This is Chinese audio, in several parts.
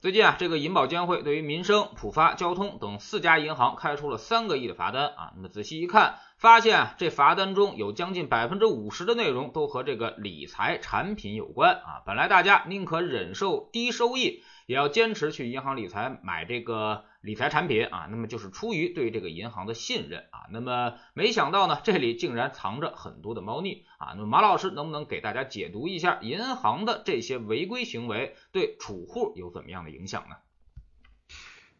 最近啊，这个银保监会对于民生、浦发、交通等四家银行开出了三个亿的罚单啊。那么仔细一看，发现啊，这罚单中有将近百分之五十的内容都和这个理财产品有关啊。本来大家宁可忍受低收益。也要坚持去银行理财买这个理财产品啊，那么就是出于对这个银行的信任啊。那么没想到呢，这里竟然藏着很多的猫腻啊。那么马老师能不能给大家解读一下银行的这些违规行为对储户有怎么样的影响呢？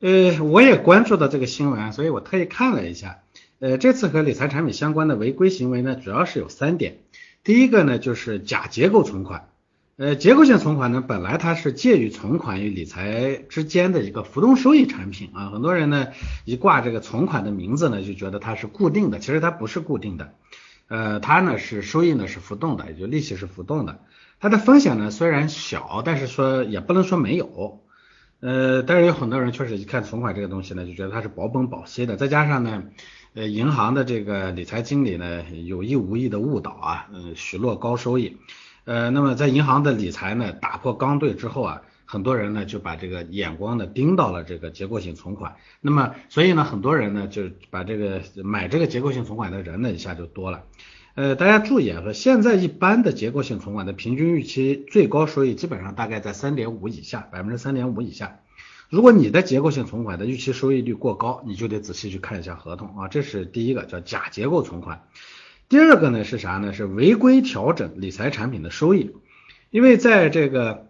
呃，我也关注到这个新闻，所以我特意看了一下。呃，这次和理财产品相关的违规行为呢，主要是有三点。第一个呢，就是假结构存款。呃，结构性存款呢，本来它是介于存款与理财之间的一个浮动收益产品啊。很多人呢一挂这个存款的名字呢，就觉得它是固定的，其实它不是固定的。呃，它呢是收益呢是浮动的，也就利息是浮动的。它的风险呢虽然小，但是说也不能说没有。呃，但是有很多人确实一看存款这个东西呢，就觉得它是保本保息的。再加上呢，呃，银行的这个理财经理呢有意无意的误导啊，嗯，许诺高收益。呃，那么在银行的理财呢，打破刚兑之后啊，很多人呢就把这个眼光呢盯到了这个结构性存款。那么，所以呢，很多人呢就把这个买这个结构性存款的人呢一下就多了。呃，大家注意啊，说现在一般的结构性存款的平均预期最高收益基本上大概在三点五以下，百分之三点五以下。如果你的结构性存款的预期收益率过高，你就得仔细去看一下合同啊。这是第一个叫假结构存款。第二个呢是啥呢？是违规调整理财产品的收益，因为在这个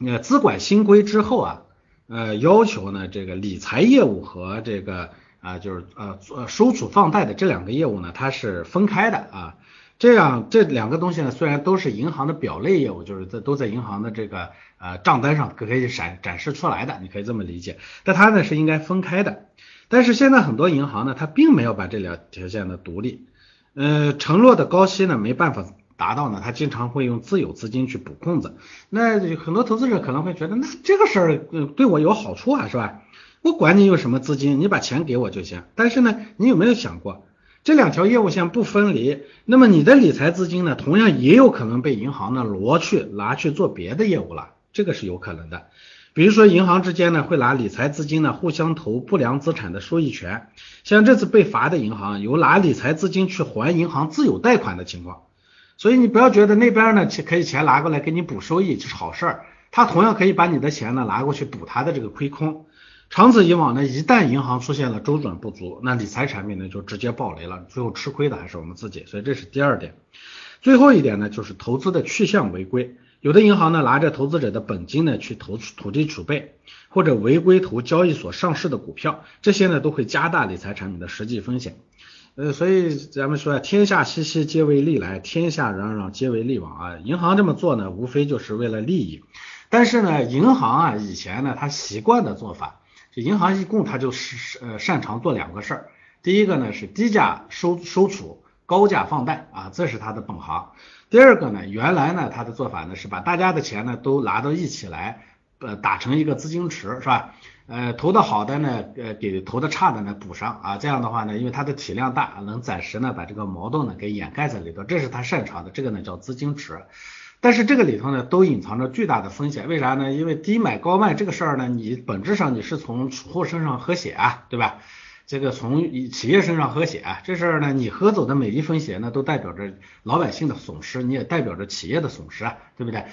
呃资管新规之后啊，呃要求呢这个理财业务和这个啊就是呃收储放贷的这两个业务呢它是分开的啊，这样这两个东西呢虽然都是银行的表类业务，就是在都在银行的这个呃账单上可以展展示出来的，你可以这么理解，但它呢是应该分开的，但是现在很多银行呢它并没有把这两条线的独立。呃，承诺的高息呢没办法达到呢，他经常会用自有资金去补空子。那很多投资者可能会觉得，那这个事儿对我有好处啊，是吧？我管你有什么资金，你把钱给我就行。但是呢，你有没有想过，这两条业务线不分离，那么你的理财资金呢，同样也有可能被银行呢挪去拿去做别的业务了，这个是有可能的。比如说，银行之间呢会拿理财资金呢互相投不良资产的收益权，像这次被罚的银行有拿理财资金去还银行自有贷款的情况，所以你不要觉得那边呢可以钱拿过来给你补收益这是好事儿，他同样可以把你的钱呢拿过去补他的这个亏空，长此以往呢，一旦银行出现了周转不足，那理财产品呢就直接暴雷了，最后吃亏的还是我们自己，所以这是第二点，最后一点呢就是投资的去向违规。有的银行呢拿着投资者的本金呢去投土地储备，或者违规投交易所上市的股票，这些呢都会加大理财产品的实际风险。呃，所以咱们说天下熙熙皆为利来，天下攘攘皆为利往啊。银行这么做呢，无非就是为了利益。但是呢，银行啊以前呢它习惯的做法，就银行一共它就是呃擅长做两个事儿。第一个呢是低价收收储，高价放贷啊，这是他的本行。第二个呢，原来呢，他的做法呢是把大家的钱呢都拿到一起来，呃，打成一个资金池，是吧？呃，投的好的呢，呃，给投的差的呢补上啊，这样的话呢，因为它的体量大，能暂时呢把这个矛盾呢给掩盖在里头，这是他擅长的，这个呢叫资金池。但是这个里头呢都隐藏着巨大的风险，为啥呢？因为低买高卖这个事儿呢，你本质上你是从储户身上喝血啊，对吧？这个从企业身上喝血，这事儿呢，你喝走的每一分血呢，都代表着老百姓的损失，你也代表着企业的损失啊，对不对？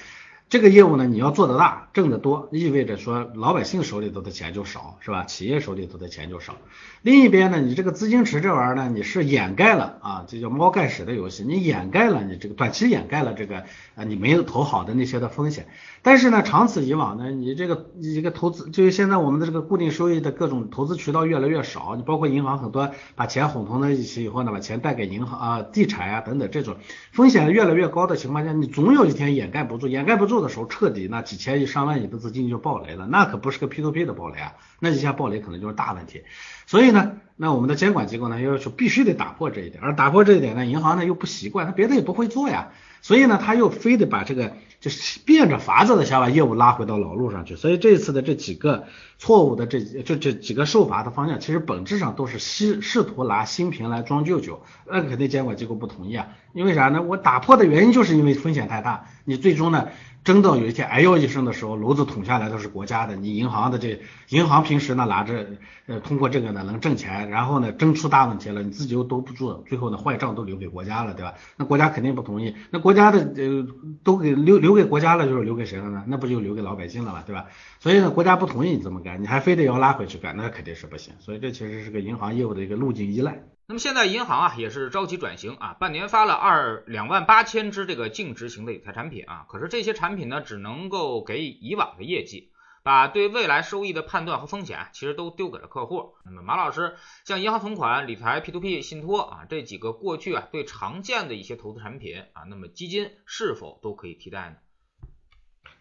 这个业务呢，你要做得大，挣得多，意味着说老百姓手里头的钱就少，是吧？企业手里头的钱就少。另一边呢，你这个资金池这玩意儿呢，你是掩盖了啊，这叫猫盖屎的游戏，你掩盖了你这个短期掩盖了这个啊，你没有投好的那些的风险。但是呢，长此以往呢，你这个你这个投资，就是现在我们的这个固定收益的各种投资渠道越来越少，你包括银行很多把钱混同在一起以后呢，把钱贷给银行啊、地产啊等等这种风险越来越高的情况下，你总有一天掩盖不住，掩盖不住。的时候彻底那几千亿上万亿的资金就暴雷了，那可不是个 P to P 的暴雷啊，那一下暴雷可能就是大问题。所以呢，那我们的监管机构呢要求必须得打破这一点，而打破这一点呢，银行呢又不习惯，他别的也不会做呀，所以呢他又非得把这个就是变着法子的想把业务拉回到老路上去。所以这一次的这几个错误的这这这几个受罚的方向，其实本质上都是试试图拿新瓶来装旧酒，那肯定监管机构不同意啊，因为啥呢？我打破的原因就是因为风险太大，你最终呢？争到有一天哎呦一声的时候，炉子捅下来都是国家的，你银行的这银行平时呢拿着呃通过这个呢能挣钱，然后呢争出大问题了，你自己又兜不住，最后呢坏账都留给国家了，对吧？那国家肯定不同意，那国家的呃都给留留给国家了，就是留给谁了呢？那不就留给老百姓了嘛，对吧？所以呢国家不同意你这么干，你还非得要拉回去干，那肯定是不行。所以这其实是个银行业务的一个路径依赖。那么现在银行啊也是着急转型啊，半年发了二两万八千只这个净值型的理财产品啊，可是这些产品呢只能够给以往的业绩，把对未来收益的判断和风险其实都丢给了客户。那么马老师，像银行存款、理财、P2P、信托啊这几个过去啊最常见的一些投资产品啊，那么基金是否都可以替代呢？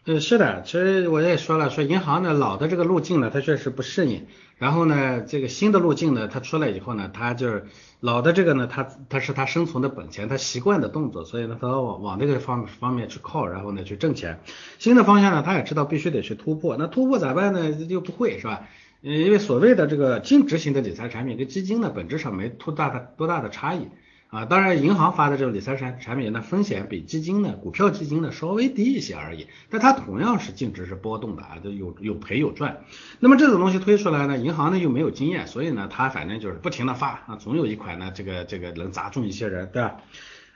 嗯，是的，其实我也说了，说银行呢老的这个路径呢，它确实不适应。然后呢，这个新的路径呢，它出来以后呢，它就是老的这个呢，它它是它生存的本钱，它习惯的动作，所以呢，它往往这个方方面去靠，然后呢去挣钱。新的方向呢，他也知道必须得去突破，那突破咋办呢？又不会是吧？嗯，因为所谓的这个净值型的理财产品跟基金呢，本质上没多大的多大的差异。啊，当然，银行发的这种理财产产品呢，风险比基金呢、股票基金呢稍微低一些而已，但它同样是净值是波动的啊，就有有赔有赚。那么这种东西推出来呢，银行呢又没有经验，所以呢，它反正就是不停的发啊，总有一款呢，这个这个能砸中一些人，对吧？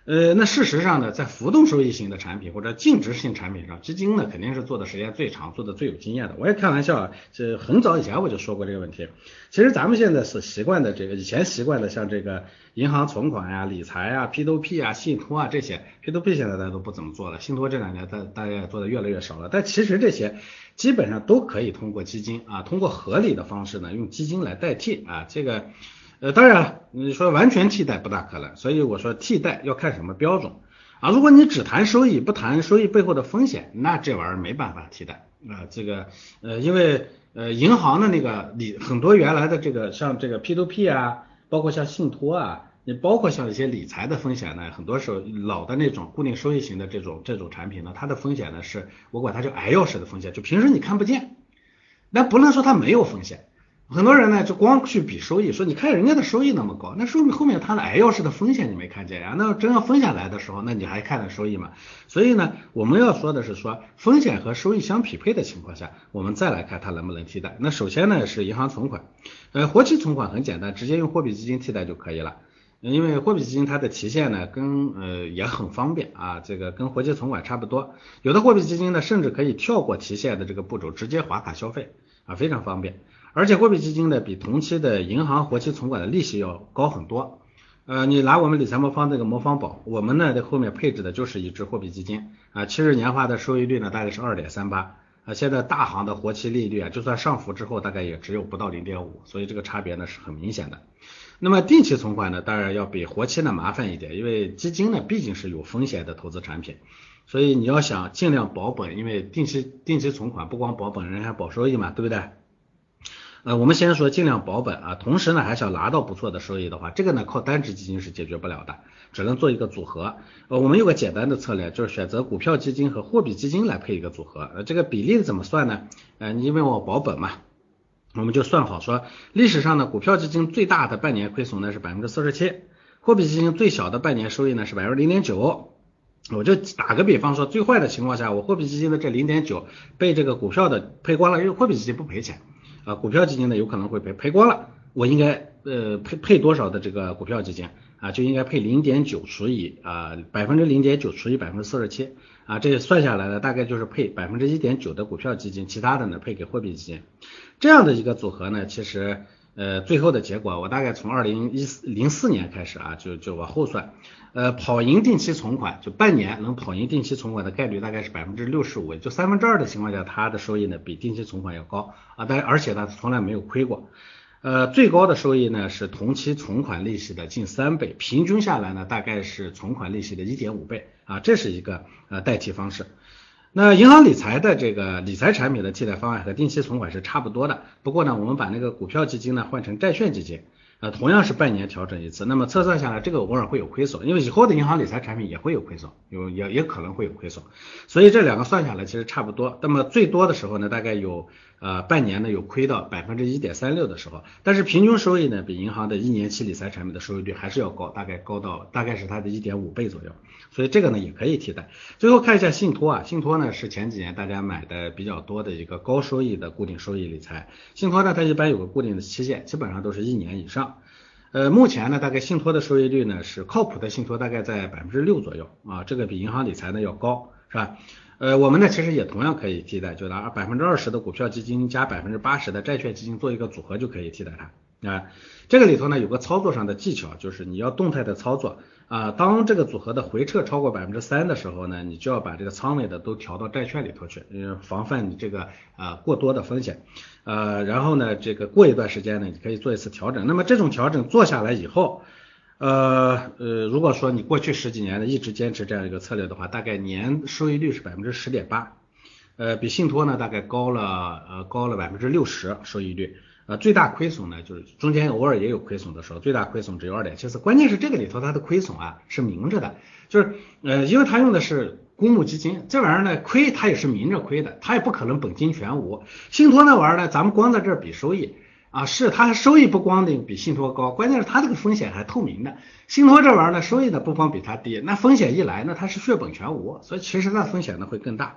呃，那事实上呢，在浮动收益型的产品或者净值性产品上，基金呢肯定是做的时间最长、做的最有经验的。我也开玩笑啊，这很早以前我就说过这个问题。其实咱们现在是习惯的这个，以前习惯的像这个银行存款呀、理财啊、P2P 啊、信托啊这些，P2P 现在大家都不怎么做了，信托这两年大大家也做的越来越少了。但其实这些基本上都可以通过基金啊，通过合理的方式呢，用基金来代替啊，这个。呃，当然，你说完全替代不大可能，所以我说替代要看什么标准啊。如果你只谈收益，不谈收益背后的风险，那这玩意儿没办法替代啊。这个呃，因为呃，银行的那个理很多原来的这个像这个 P2P 啊，包括像信托啊，你包括像一些理财的风险呢，很多时候老的那种固定收益型的这种这种产品呢，它的风险呢是我管它叫 L 式的风险，就平时你看不见，那不能说它没有风险。很多人呢就光去比收益，说你看人家的收益那么高，那说明后面他的挨钥匙的风险你没看见呀？那真要风险来的时候，那你还看着收益吗？所以呢，我们要说的是说风险和收益相匹配的情况下，我们再来看它能不能替代。那首先呢是银行存款，呃，活期存款很简单，直接用货币基金替代就可以了，因为货币基金它的提现呢跟呃也很方便啊，这个跟活期存款差不多，有的货币基金呢甚至可以跳过提现的这个步骤，直接划卡消费啊，非常方便。而且货币基金呢，比同期的银行活期存款的利息要高很多。呃，你拿我们理财魔方这个魔方宝，我们呢在后面配置的就是一只货币基金啊，七日年化的收益率呢大概是二点三八啊，现在大行的活期利率啊，就算上浮之后大概也只有不到零点五，所以这个差别呢是很明显的。那么定期存款呢，当然要比活期呢麻烦一点，因为基金呢毕竟是有风险的投资产品，所以你要想尽量保本，因为定期定期存款不光保本，人还保收益嘛，对不对？呃，我们先说尽量保本啊，同时呢还想拿到不错的收益的话，这个呢靠单只基金是解决不了的，只能做一个组合。呃，我们有个简单的策略，就是选择股票基金和货币基金来配一个组合。呃，这个比例怎么算呢？呃，因为我保本嘛，我们就算好说，历史上呢股票基金最大的半年亏损呢是百分之四十七，货币基金最小的半年收益呢是百分之零点九。我就打个比方说，最坏的情况下，我货币基金的这零点九被这个股票的赔光了，因为货币基金不赔钱。啊，股票基金呢有可能会赔赔光了，我应该呃配配多少的这个股票基金啊，就应该配零点九除以啊百分之零点九除以百分之四十七啊，这算下来呢大概就是配百分之一点九的股票基金，其他的呢配给货币基金，这样的一个组合呢，其实。呃，最后的结果，我大概从二零一四零四年开始啊，就就往后算，呃，跑赢定期存款，就半年能跑赢定期存款的概率大概是百分之六十五，就三分之二的情况下，它的收益呢比定期存款要高啊，但而且呢从来没有亏过，呃，最高的收益呢是同期存款利息的近三倍，平均下来呢大概是存款利息的一点五倍啊，这是一个呃代替方式。那银行理财的这个理财产品的替代方案和定期存款是差不多的，不过呢，我们把那个股票基金呢换成债券基金。呃，同样是半年调整一次，那么测算下来，这个偶尔会有亏损，因为以后的银行理财产品也会有亏损，有也也可能会有亏损，所以这两个算下来其实差不多。那么最多的时候呢，大概有呃半年呢有亏到百分之一点三六的时候，但是平均收益呢比银行的一年期理财产品的收益率还是要高，大概高到大概是它的一点五倍左右，所以这个呢也可以替代。最后看一下信托啊，信托呢是前几年大家买的比较多的一个高收益的固定收益理财，信托呢它一般有个固定的期限，基本上都是一年以上。呃，目前呢，大概信托的收益率呢是靠谱的信托大概在百分之六左右啊，这个比银行理财呢要高，是吧？呃，我们呢其实也同样可以替代，就拿百分之二十的股票基金加百分之八十的债券基金做一个组合就可以替代它啊。这个里头呢有个操作上的技巧，就是你要动态的操作啊。当这个组合的回撤超过百分之三的时候呢，你就要把这个仓位的都调到债券里头去，嗯，防范你这个啊过多的风险。呃，然后呢，这个过一段时间呢，你可以做一次调整。那么这种调整做下来以后，呃呃，如果说你过去十几年呢一直坚持这样一个策略的话，大概年收益率是百分之十点八，呃，比信托呢大概高了呃高了百分之六十收益率。呃，最大亏损呢，就是中间偶尔也有亏损的时候，最大亏损只有二点七四。关键是这个里头它的亏损啊是明着的，就是呃，因为它用的是公募基金，这玩意儿呢亏它也是明着亏的，它也不可能本金全无。信托那玩意儿呢，咱们光在这儿比收益啊，是它收益不光的比信托高，关键是它这个风险还透明的。信托这玩意儿呢，收益呢不光比它低，那风险一来呢，它是血本全无，所以其实那风险呢会更大。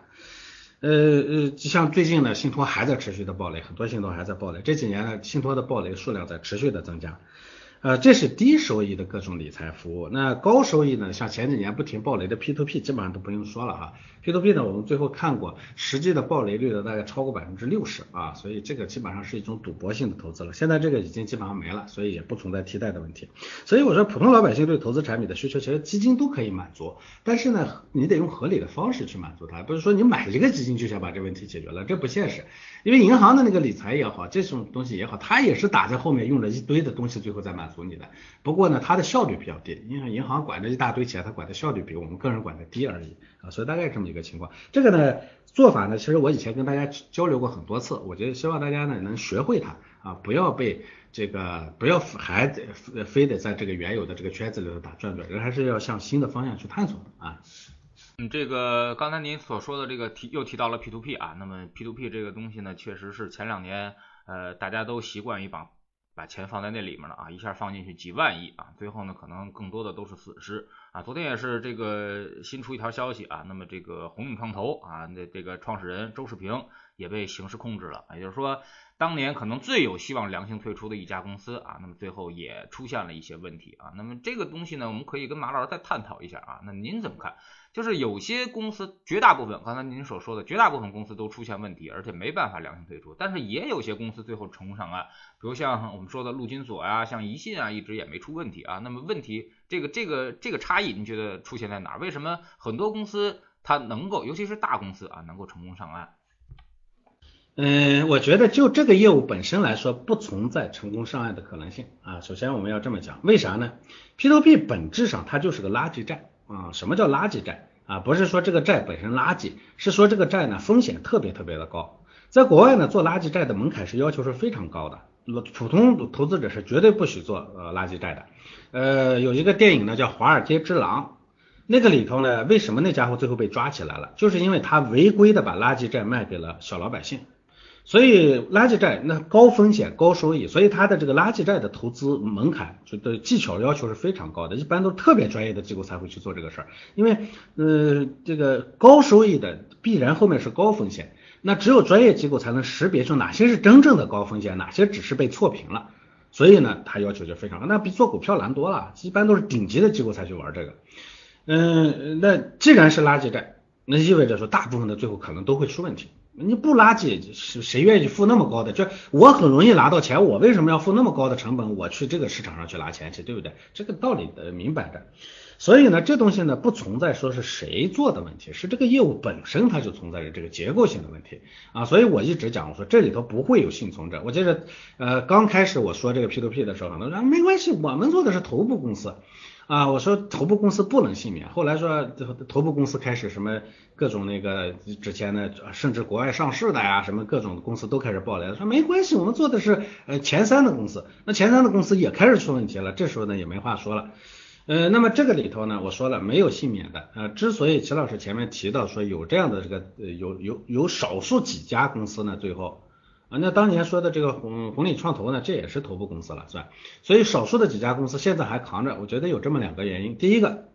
呃呃，就像最近呢，信托还在持续的暴雷，很多信托还在暴雷。这几年呢，信托的暴雷数量在持续的增加。呃，这是低收益的各种理财服务。那高收益呢？像前几年不停暴雷的 P2P，基本上都不用说了哈。P2P 呢，我们最后看过，实际的暴雷率呢大概超过百分之六十啊，所以这个基本上是一种赌博性的投资了。现在这个已经基本上没了，所以也不存在替代的问题。所以我说，普通老百姓对投资产品的需求，其实基金都可以满足，但是呢，你得用合理的方式去满足它，不是说你买一个基金就想把这问题解决了，这不现实。因为银行的那个理财也好，这种东西也好，它也是打在后面用了一堆的东西，最后再满足你的。不过呢，它的效率比较低，因为银行管着一大堆钱，它管的效率比我们个人管的低而已啊，所以大概这么一个情况。这个呢做法呢，其实我以前跟大家交流过很多次，我觉得希望大家呢能学会它啊，不要被这个不要还得非得在这个原有的这个圈子里头打转转，人还是要向新的方向去探索的啊。嗯，这个刚才您所说的这个提又提到了 P to P 啊，那么 P to P 这个东西呢，确实是前两年呃大家都习惯于把把钱放在那里面了啊，一下放进去几万亿啊，最后呢可能更多的都是损失啊。昨天也是这个新出一条消息啊，那么这个鸿运创投啊，那这个创始人周世平也被刑事控制了，也就是说当年可能最有希望良性退出的一家公司啊，那么最后也出现了一些问题啊。那么这个东西呢，我们可以跟马老师再探讨一下啊，那您怎么看？就是有些公司，绝大部分刚才您所说的绝大部分公司都出现问题，而且没办法良性退出。但是也有些公司最后成功上岸，比如像我们说的陆金所呀，像宜信啊，一直也没出问题啊。那么问题这个这个这个差异，你觉得出现在哪儿？为什么很多公司它能够，尤其是大公司啊，能够成功上岸？嗯，我觉得就这个业务本身来说，不存在成功上岸的可能性啊。首先我们要这么讲，为啥呢？P to P 本质上它就是个垃圾债。啊，什么叫垃圾债啊？不是说这个债本身垃圾，是说这个债呢风险特别特别的高。在国外呢，做垃圾债的门槛是要求是非常高的，普通投资者是绝对不许做呃垃圾债的。呃，有一个电影呢叫《华尔街之狼》，那个里头呢，为什么那家伙最后被抓起来了？就是因为他违规的把垃圾债卖给了小老百姓。所以垃圾债那高风险高收益，所以它的这个垃圾债的投资门槛就的技巧要求是非常高的，一般都是特别专业的机构才会去做这个事儿。因为呃这个高收益的必然后面是高风险，那只有专业机构才能识别出哪些是真正的高风险，哪些只是被错评了。所以呢，它要求就非常高，那比做股票难多了，一般都是顶级的机构才去玩这个。嗯，那既然是垃圾债，那意味着说大部分的最后可能都会出问题。你不垃圾，谁谁愿意付那么高的？就我很容易拿到钱，我为什么要付那么高的成本？我去这个市场上去拿钱去，对不对？这个道理的明摆着。所以呢，这东西呢不存在说是谁做的问题，是这个业务本身它就存在着这个结构性的问题啊。所以我一直讲，我说这里头不会有幸存者。我记得呃刚开始我说这个 P to P 的时候，很多人说没关系，我们做的是头部公司。啊，我说头部公司不能幸免，后来说头部公司开始什么各种那个之前呢，甚至国外上市的呀，什么各种公司都开始爆雷了，说没关系，我们做的是呃前三的公司，那前三的公司也开始出问题了，这时候呢也没话说了。呃，那么这个里头呢，我说了没有幸免的，呃，之所以齐老师前面提到说有这样的这个呃有有有少数几家公司呢，最后。啊，那当年说的这个红红利创投呢，这也是头部公司了，是吧？所以少数的几家公司现在还扛着，我觉得有这么两个原因。第一个，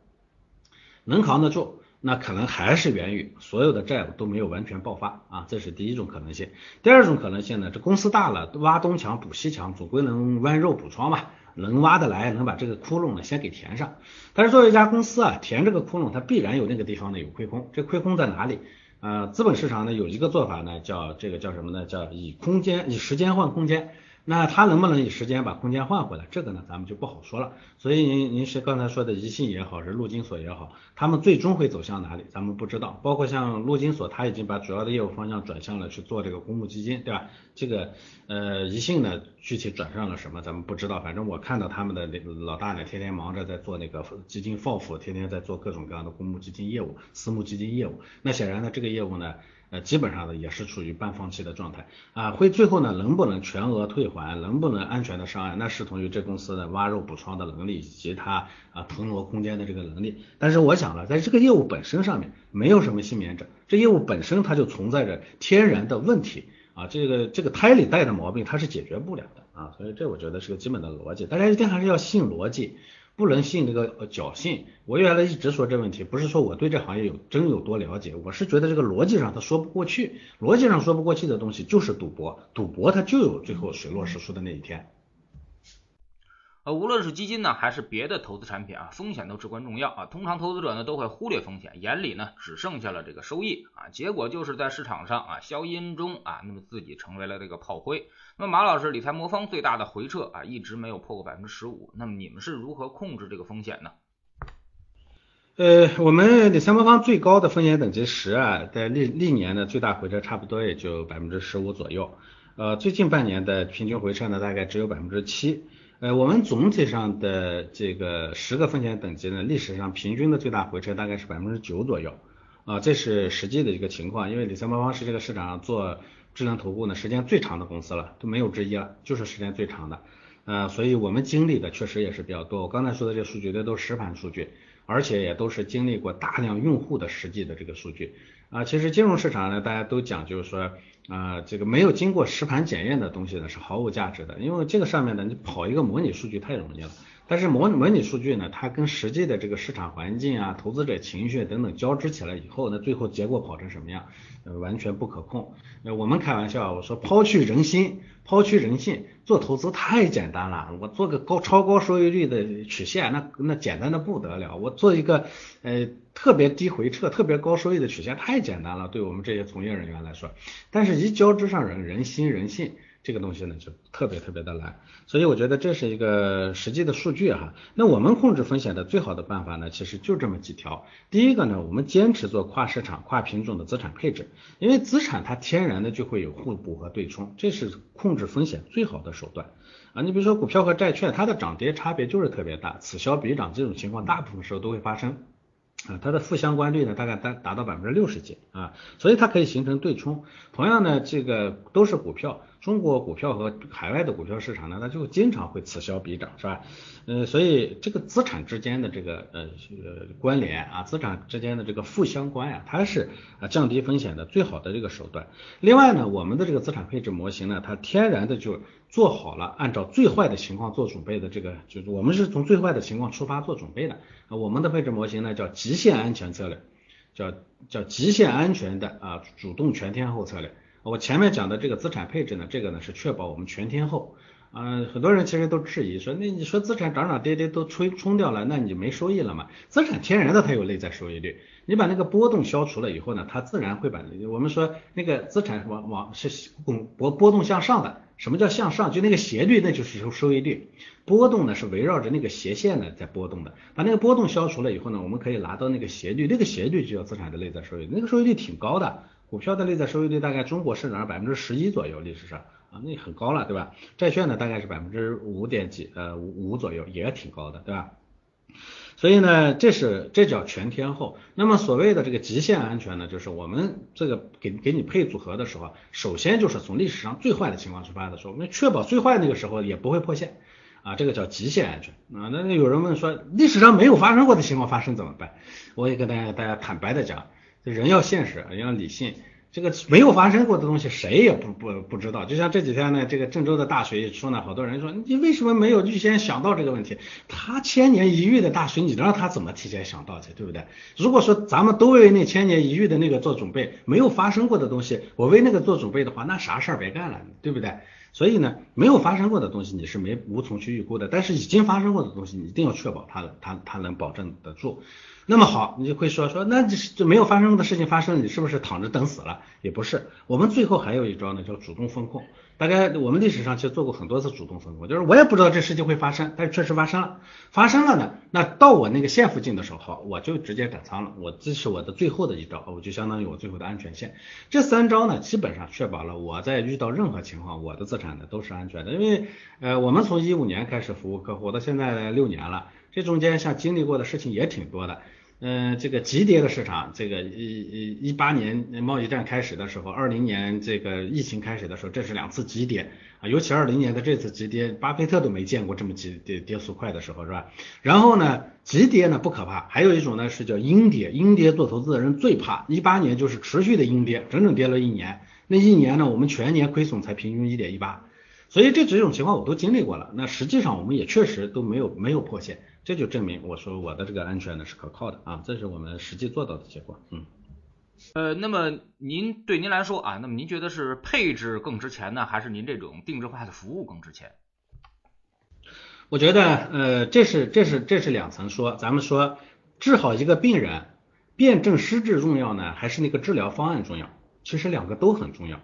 能扛得住，那可能还是源于所有的债务都没有完全爆发啊，这是第一种可能性。第二种可能性呢，这公司大了，挖东墙补西墙，总归能剜肉补疮嘛，能挖得来，能把这个窟窿呢先给填上。但是作为一家公司啊，填这个窟窿，它必然有那个地方呢有亏空，这亏空在哪里？呃，资本市场呢有一个做法呢，叫这个叫什么呢？叫以空间以时间换空间。那它能不能以时间把空间换回来？这个呢，咱们就不好说了。所以您您是刚才说的宜信也好，是陆金所也好，他们最终会走向哪里？咱们不知道。包括像陆金所，他已经把主要的业务方向转向了去做这个公募基金，对吧？这个呃宜信呢，具体转向了什么，咱们不知道。反正我看到他们的那老大呢，天天忙着在做那个基金 FOF，天天在做各种各样的公募基金业务、私募基金业务。那显然呢，这个业务呢。呃，基本上呢也是处于半放弃的状态啊，会最后呢能不能全额退还，能不能安全的上岸，那视同于这公司的挖肉补疮的能力以及它啊腾挪空间的这个能力。但是我想了，在这个业务本身上面没有什么幸免者，这业务本身它就存在着天然的问题啊，这个这个胎里带的毛病它是解决不了的啊，所以这我觉得是个基本的逻辑，大家一定还是要信逻辑。不能信这个侥幸。我原来一直说这问题，不是说我对这行业有真有多了解，我是觉得这个逻辑上它说不过去，逻辑上说不过去的东西就是赌博，赌博它就有最后水落石出的那一天。呃，无论是基金呢，还是别的投资产品啊，风险都至关重要啊。通常投资者呢都会忽略风险，眼里呢只剩下了这个收益啊，结果就是在市场上啊消音中啊，那么自己成为了这个炮灰。那么马老师理财魔方最大的回撤啊，一直没有破过百分之十五。那么你们是如何控制这个风险呢？呃，我们理财魔方最高的风险等级十啊，在历历年的最大回撤差不多也就百分之十五左右。呃，最近半年的平均回撤呢，大概只有百分之七。呃，我们总体上的这个十个风险等级呢，历史上平均的最大回撤大概是百分之九左右啊，这是实际的一个情况。因为理财魔方是这个市场上做智能投顾呢时间最长的公司了，都没有之一了，就是时间最长的。呃，所以我们经历的确实也是比较多。我刚才说的这个数据，这都是实盘数据，而且也都是经历过大量用户的实际的这个数据啊。其实金融市场呢，大家都讲就是说。啊，这个没有经过实盘检验的东西呢是毫无价值的，因为这个上面呢你跑一个模拟数据太容易了，但是模模拟数据呢它跟实际的这个市场环境啊、投资者情绪等等交织起来以后，那最后结果跑成什么样，呃完全不可控。呃我们开玩笑，我说抛去人心，抛去人性，做投资太简单了，我做个高超高收益率的曲线，那那简单的不得了，我做一个呃。特别低回撤、特别高收益的曲线太简单了，对我们这些从业人员来说。但是，一交织上人人心人性这个东西呢，就特别特别的难。所以，我觉得这是一个实际的数据哈。那我们控制风险的最好的办法呢，其实就这么几条。第一个呢，我们坚持做跨市场、跨品种的资产配置，因为资产它天然的就会有互补和对冲，这是控制风险最好的手段啊。你比如说股票和债券，它的涨跌差别就是特别大，此消彼长这种情况，大部分时候都会发生。啊，它的负相关率呢，大概达达到百分之六十几啊，所以它可以形成对冲。同样呢，这个都是股票。中国股票和海外的股票市场呢，它就经常会此消彼长，是吧？呃，所以这个资产之间的这个呃呃关联啊，资产之间的这个负相关呀，它是啊降低风险的最好的这个手段。另外呢，我们的这个资产配置模型呢，它天然的就做好了按照最坏的情况做准备的这个，就是我们是从最坏的情况出发做准备的。我们的配置模型呢叫极限安全策略，叫叫极限安全的啊主动全天候策略。我前面讲的这个资产配置呢，这个呢是确保我们全天候。嗯，很多人其实都质疑说，那你说资产涨涨跌跌都冲冲掉了，那你就没收益了嘛？资产天然的它有内在收益率，你把那个波动消除了以后呢，它自然会把我们说那个资产往往是滚波波动向上的。什么叫向上？就那个斜率，那就是收收益率。波动呢是围绕着那个斜线呢在波动的。把那个波动消除了以后呢，我们可以拿到那个斜率，那个斜率就叫资产的内在收益，那个收益率挺高的。股票的内在收益率大概中国市场上百分之十一左右，历史上啊，那很高了，对吧？债券呢大概是百分之五点几，呃五五左右，也挺高的，对吧？所以呢，这是这叫全天候。那么所谓的这个极限安全呢，就是我们这个给给你配组合的时候，首先就是从历史上最坏的情况出发的时候，我们确保最坏那个时候也不会破线啊，这个叫极限安全啊。那有人问说，历史上没有发生过的情况发生怎么办？我也跟大家大家坦白的讲，人要现实，人要理性。这个没有发生过的东西，谁也不不不知道。就像这几天呢，这个郑州的大水一出呢，好多人说你为什么没有预先想到这个问题？他千年一遇的大水，你让他怎么提前想到去，对不对？如果说咱们都为那千年一遇的那个做准备，没有发生过的东西，我为那个做准备的话，那啥事儿别干了，对不对？所以呢，没有发生过的东西你是没无从去预估的，但是已经发生过的东西，你一定要确保它它它能保证得住。那么好，你就会说说，那这这没有发生过的事情发生，你是不是躺着等死了？也不是，我们最后还有一招呢，叫主动风控。大概我们历史上其实做过很多次主动风控，就是我也不知道这事情会发生，但是确实发生了。发生了呢，那到我那个线附近的时候，我就直接改仓了。我这是我的最后的一招，我就相当于我最后的安全线。这三招呢，基本上确保了我在遇到任何情况，我的资产呢都是安全的。因为呃，我们从一五年开始服务客户，到现在六年了，这中间像经历过的事情也挺多的。嗯，这个急跌的市场，这个一一一八年贸易战开始的时候，二零年这个疫情开始的时候，这是两次急跌啊，尤其二零年的这次急跌，巴菲特都没见过这么急跌跌速快的时候，是吧？然后呢，急跌呢不可怕，还有一种呢是叫阴跌，阴跌做投资的人最怕。一八年就是持续的阴跌，整整跌了一年，那一年呢，我们全年亏损才平均一点一八，所以这几种情况我都经历过了，那实际上我们也确实都没有没有破线。这就证明我说我的这个安全呢是可靠的啊，这是我们实际做到的结果。嗯，呃，那么您对您来说啊，那么您觉得是配置更值钱呢，还是您这种定制化的服务更值钱？我觉得呃，这是这是这是两层说，咱们说治好一个病人，辨证施治重要呢，还是那个治疗方案重要？其实两个都很重要，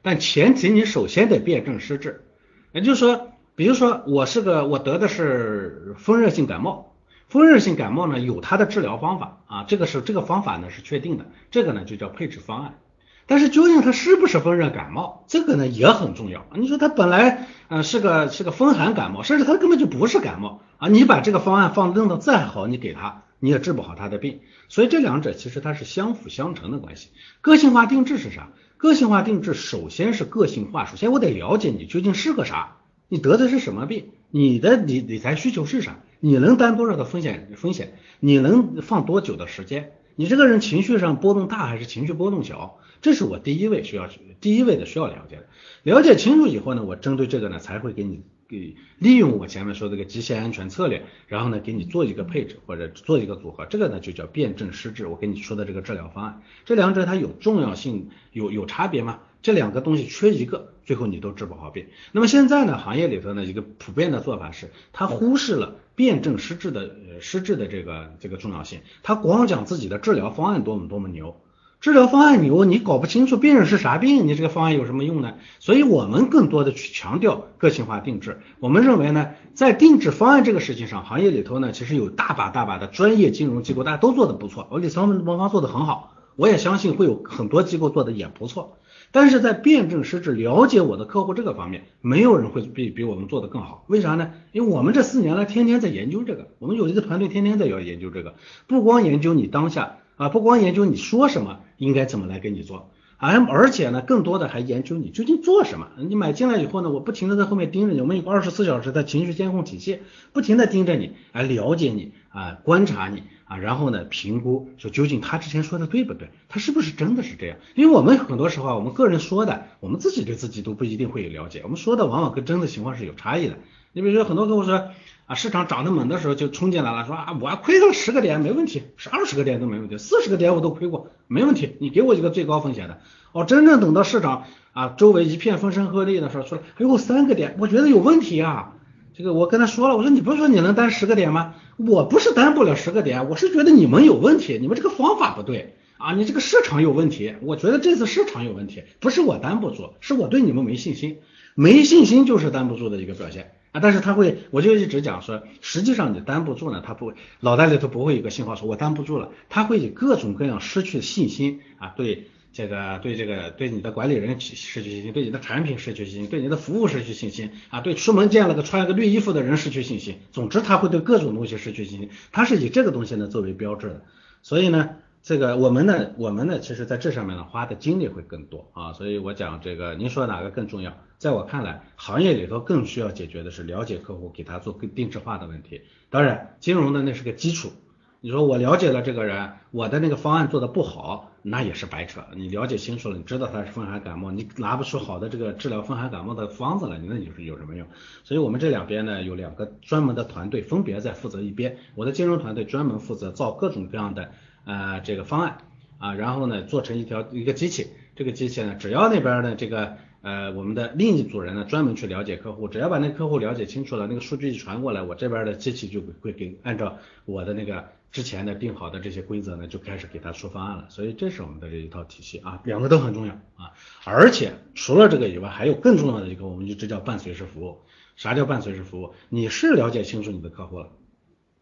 但前提你首先得辨证施治，也就是说。比如说我是个我得的是风热性感冒，风热性感冒呢有它的治疗方法啊，这个是这个方法呢是确定的，这个呢就叫配置方案。但是究竟它是不是风热感冒，这个呢也很重要。你说它本来呃是个是个风寒感冒，甚至它根本就不是感冒啊，你把这个方案放弄的再好，你给他你也治不好他的病。所以这两者其实它是相辅相成的关系。个性化定制是啥？个性化定制首先是个性化，首先我得了解你究竟是个啥。你得的是什么病？你的理理财需求是啥？你能担多少的风险？风险？你能放多久的时间？你这个人情绪上波动大还是情绪波动小？这是我第一位需要第一位的需要了解的。了解清楚以后呢，我针对这个呢，才会给你给利用我前面说这个极限安全策略，然后呢，给你做一个配置或者做一个组合。这个呢，就叫辨证施治。我跟你说的这个治疗方案，这两者它有重要性，有有差别吗？这两个东西缺一个，最后你都治不好病。那么现在呢，行业里头呢一个普遍的做法是，他忽视了辨证施治的施治的这个这个重要性，他光讲自己的治疗方案多么多么牛，治疗方案牛，你搞不清楚病人是啥病，你这个方案有什么用呢？所以我们更多的去强调个性化定制。我们认为呢，在定制方案这个事情上，行业里头呢其实有大把大把的专业金融机构，大家都做的不错，我理财魔方做的很好，我也相信会有很多机构做的也不错。但是在辨证施治、了解我的客户这个方面，没有人会比比我们做的更好。为啥呢？因为我们这四年来天天在研究这个，我们有一个团队天天在要研究这个，不光研究你当下啊，不光研究你说什么应该怎么来给你做，而而且呢，更多的还研究你究竟做什么。你买进来以后呢，我不停的在后面盯着你，我们有个二十四小时的情绪监控体系，不停的盯着你，来了解你啊，观察你。啊，然后呢，评估说究竟他之前说的对不对，他是不是真的是这样？因为我们很多时候，我们个人说的，我们自己对自己都不一定会有了解，我们说的往往跟真的情况是有差异的。你比如说，很多客户说啊，市场涨得猛的时候就冲进来了，说啊，我亏了十个点没问题，是二十个点都没问题，四十个点我都亏过，没问题，你给我一个最高风险的。哦，真正等到市场啊周围一片风声鹤唳的时候，出来还有三个点，我觉得有问题啊。这个我跟他说了，我说你不是说你能担十个点吗？我不是担不了十个点，我是觉得你们有问题，你们这个方法不对啊，你这个市场有问题。我觉得这次市场有问题，不是我担不住，是我对你们没信心，没信心就是担不住的一个表现啊。但是他会，我就一直讲说，实际上你担不住呢，他不会，脑袋里头不会有个信号说我担不住了，他会以各种各样失去信心啊，对这个对这个对你的管理人失去信心，对你的产品失去信心，对你的服务失去信心啊，对出门见了个穿了个绿衣服的人失去信心。总之，他会对各种东西失去信心。他是以这个东西呢作为标志的。所以呢，这个我们呢，我们呢，其实在这上面呢花的精力会更多啊。所以我讲这个，您说哪个更重要？在我看来，行业里头更需要解决的是了解客户，给他做更定制化的问题。当然，金融的那是个基础。你说我了解了这个人，我的那个方案做的不好，那也是白扯。你了解清楚了，你知道他是风寒感冒，你拿不出好的这个治疗风寒感冒的方子来，那你是有什么用？所以我们这两边呢有两个专门的团队，分别在负责一边。我的金融团队专门负责造各种各样的呃这个方案啊，然后呢做成一条一个机器，这个机器呢只要那边的这个。呃，我们的另一组人呢，专门去了解客户，只要把那客户了解清楚了，那个数据一传过来，我这边的机器就会给按照我的那个之前的定好的这些规则呢，就开始给他出方案了。所以这是我们的这一套体系啊，两个都很重要啊。而且除了这个以外，还有更重要的一个，我们就这叫伴随式服务。啥叫伴随式服务？你是了解清楚你的客户了，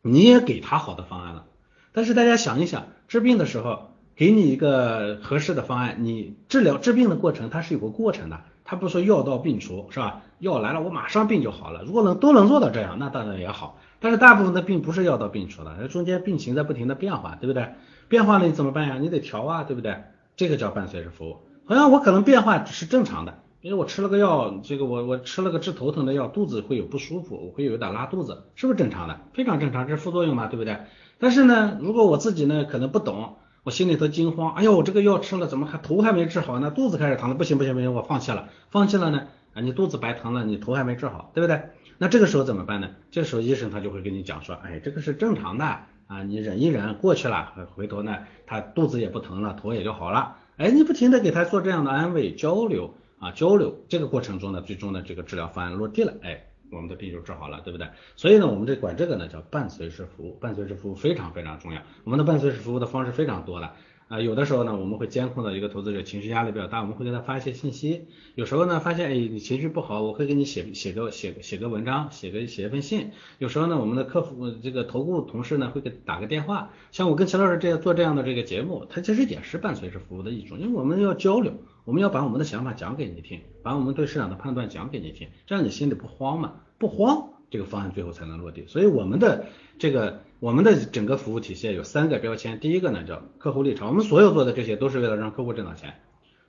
你也给他好的方案了，但是大家想一想，治病的时候给你一个合适的方案，你治疗治病的过程它是有个过程的。他不说药到病除是吧？药来了我马上病就好了。如果能都能做到这样，那当然也好。但是大部分的病不是药到病除的，那中间病情在不停的变化，对不对？变化了你怎么办呀？你得调啊，对不对？这个叫伴随式服务。好像我可能变化只是正常的，因为我吃了个药，这个我我吃了个治头疼的药，肚子会有不舒服，我会有点拉肚子，是不是正常的？非常正常，这是副作用嘛，对不对？但是呢，如果我自己呢可能不懂。我心里头惊慌，哎呦，我这个药吃了，怎么还头还没治好呢？肚子开始疼了，不行不行不行，我放弃了，放弃了呢？啊，你肚子白疼了，你头还没治好，对不对？那这个时候怎么办呢？这时候医生他就会跟你讲说，哎，这个是正常的啊，你忍一忍过去了，回头呢，他肚子也不疼了，头也就好了。哎，你不停的给他做这样的安慰交流啊，交流这个过程中呢，最终的这个治疗方案落地了，哎。我们的病就治好了，对不对？所以呢，我们这管这个呢叫伴随式服务，伴随式服务非常非常重要。我们的伴随式服务的方式非常多的啊，有的时候呢，我们会监控到一个投资者情绪压力比较大，我们会给他发一些信息。有时候呢，发现哎你情绪不好，我会给你写写个写写个文章，写个写一份信。有时候呢，我们的客服这个投顾同事呢会给打个电话。像我跟秦老师这样做这样的这个节目，它其实也是伴随着服务的一种，因为我们要交流。我们要把我们的想法讲给你听，把我们对市场的判断讲给你听，这样你心里不慌嘛？不慌，这个方案最后才能落地。所以我们的这个我们的整个服务体系有三个标签，第一个呢叫客户立场，我们所有做的这些都是为了让客户挣到钱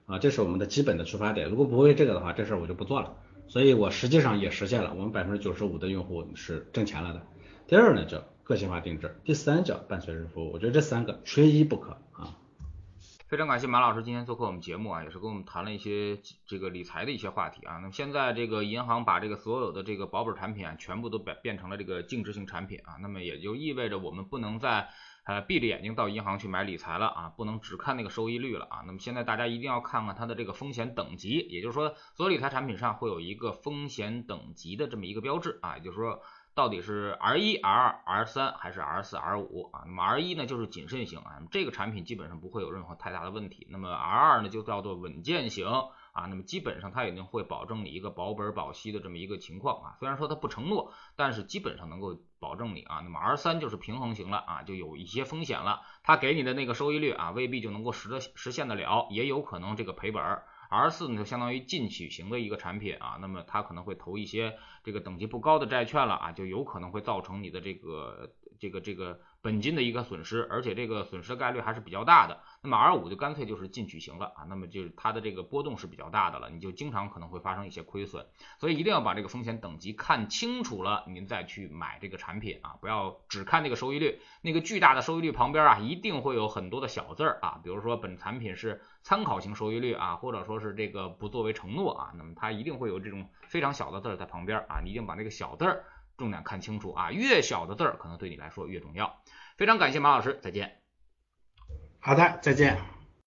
啊，这是我们的基本的出发点。如果不为这个的话，这事儿我就不做了。所以我实际上也实现了，我们百分之九十五的用户是挣钱了的。第二呢叫个性化定制，第三叫伴随式服务。我觉得这三个缺一不可啊。非常感谢马老师今天做客我们节目啊，也是跟我们谈了一些这个理财的一些话题啊。那么现在这个银行把这个所有的这个保本产品啊，全部都变变成了这个净值型产品啊，那么也就意味着我们不能再呃闭着眼睛到银行去买理财了啊，不能只看那个收益率了啊。那么现在大家一定要看看它的这个风险等级，也就是说所有理财产品上会有一个风险等级的这么一个标志啊，也就是说。到底是 R 一、R 二、R 三还是 R 四、R 五啊？那么 R 一呢就是谨慎型啊，这个产品基本上不会有任何太大的问题。那么 R 二呢就叫做稳健型啊，那么基本上它一定会保证你一个保本保息的这么一个情况啊。虽然说它不承诺，但是基本上能够保证你啊。那么 R 三就是平衡型了啊，就有一些风险了，它给你的那个收益率啊未必就能够实的实现得了，也有可能这个赔本。R 四呢就相当于进取型的一个产品啊，那么它可能会投一些这个等级不高的债券了啊，就有可能会造成你的这个这个这个。本金的一个损失，而且这个损失概率还是比较大的。那么 R 五就干脆就是进取型了啊，那么就是它的这个波动是比较大的了，你就经常可能会发生一些亏损。所以一定要把这个风险等级看清楚了，您再去买这个产品啊，不要只看那个收益率，那个巨大的收益率旁边啊，一定会有很多的小字儿啊，比如说本产品是参考型收益率啊，或者说是这个不作为承诺啊，那么它一定会有这种非常小的字儿在旁边啊，你一定把那个小字儿。重点看清楚啊，越小的字儿可能对你来说越重要。非常感谢马老师，再见。好的，再见。